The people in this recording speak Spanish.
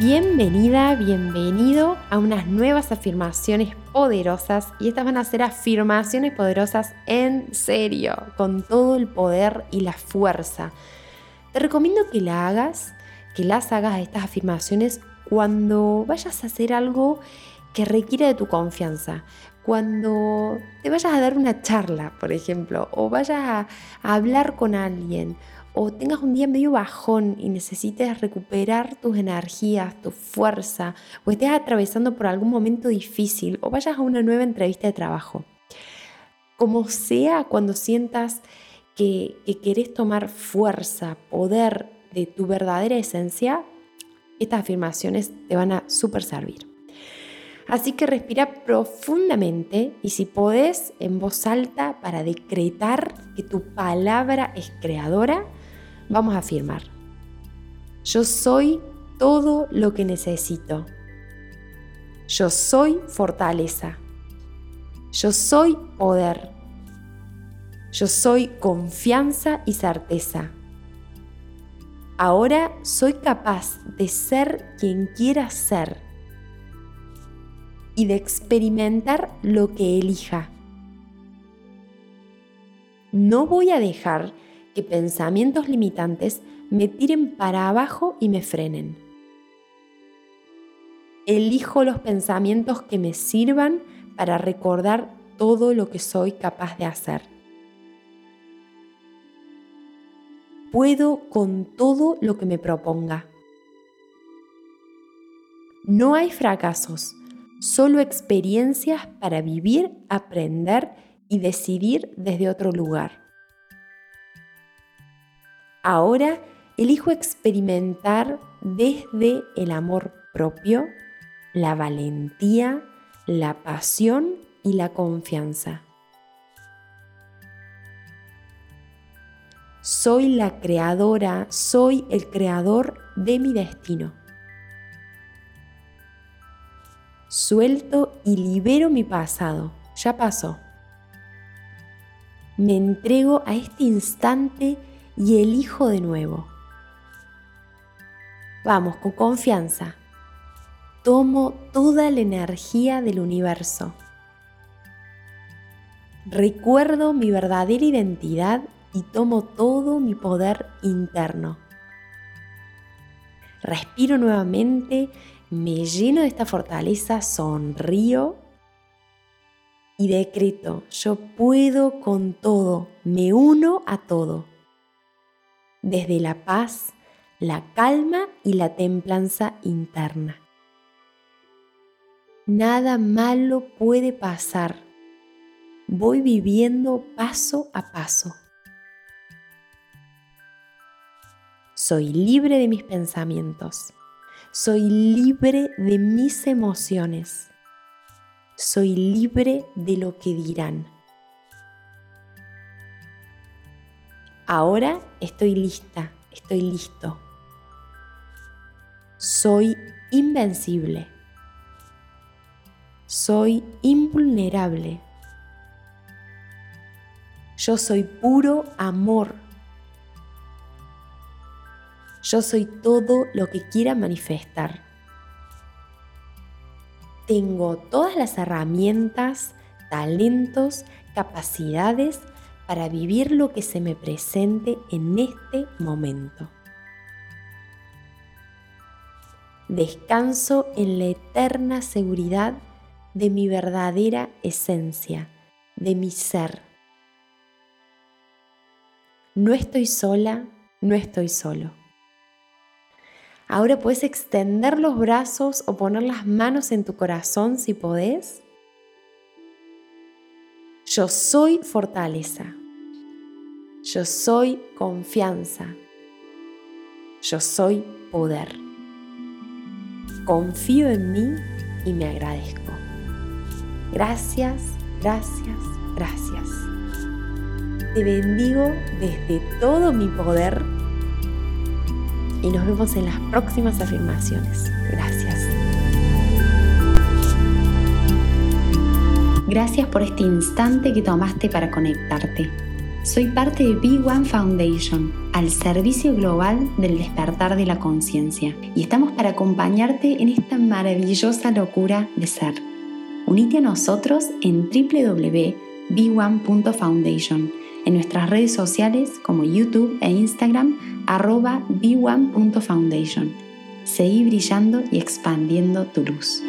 Bienvenida, bienvenido a unas nuevas afirmaciones poderosas y estas van a ser afirmaciones poderosas en serio, con todo el poder y la fuerza. Te recomiendo que la hagas, que las hagas estas afirmaciones cuando vayas a hacer algo que requiere de tu confianza, cuando te vayas a dar una charla, por ejemplo, o vayas a, hablar con alguien, o tengas un día medio bajón y necesites recuperar tus energías, tu fuerza, o estés atravesando por algún momento difícil, o vayas a una nueva entrevista de trabajo. Como sea, cuando sientas que, que querés tomar fuerza, poder de tu verdadera esencia, estas afirmaciones te van a súper servir. Así que respira profundamente y si podés en voz alta para decretar que tu palabra es creadora, Vamos a afirmar. Yo soy todo lo que necesito. Yo soy fortaleza. Yo soy poder. Yo soy confianza y certeza. Ahora soy capaz de ser quien quiera ser y de experimentar lo que elija. No voy a dejar que pensamientos limitantes me tiren para abajo y me frenen. Elijo los pensamientos que me sirvan para recordar todo lo que soy capaz de hacer. Puedo con todo lo que me proponga. No hay fracasos, solo experiencias para vivir, aprender y decidir desde otro lugar. Ahora elijo experimentar desde el amor propio, la valentía, la pasión y la confianza. Soy la creadora, soy el creador de mi destino. Suelto y libero mi pasado, ya pasó. Me entrego a este instante y elijo de nuevo. Vamos, con confianza. Tomo toda la energía del universo. Recuerdo mi verdadera identidad y tomo todo mi poder interno. Respiro nuevamente, me lleno de esta fortaleza, sonrío y decreto, yo puedo con todo, me uno a todo desde la paz, la calma y la templanza interna. Nada malo puede pasar. Voy viviendo paso a paso. Soy libre de mis pensamientos. Soy libre de mis emociones. Soy libre de lo que dirán. Ahora estoy lista, estoy listo. Soy invencible. Soy invulnerable. Yo soy puro amor. Yo soy todo lo que quiera manifestar. Tengo todas las herramientas, talentos, capacidades para vivir lo que se me presente en este momento. Descanso en la eterna seguridad de mi verdadera esencia, de mi ser. No estoy sola, no estoy solo. Ahora puedes extender los brazos o poner las manos en tu corazón si podés yo soy fortaleza. Yo soy confianza. Yo soy poder. Confío en mí y me agradezco. Gracias, gracias, gracias. Te bendigo desde todo mi poder y nos vemos en las próximas afirmaciones. Gracias. Gracias por este instante que tomaste para conectarte. Soy parte de Big One Foundation, al servicio global del despertar de la conciencia, y estamos para acompañarte en esta maravillosa locura de ser. Unite a nosotros en www.b1.foundation, en nuestras redes sociales como YouTube e Instagram, arroba b1.foundation. Seguí brillando y expandiendo tu luz.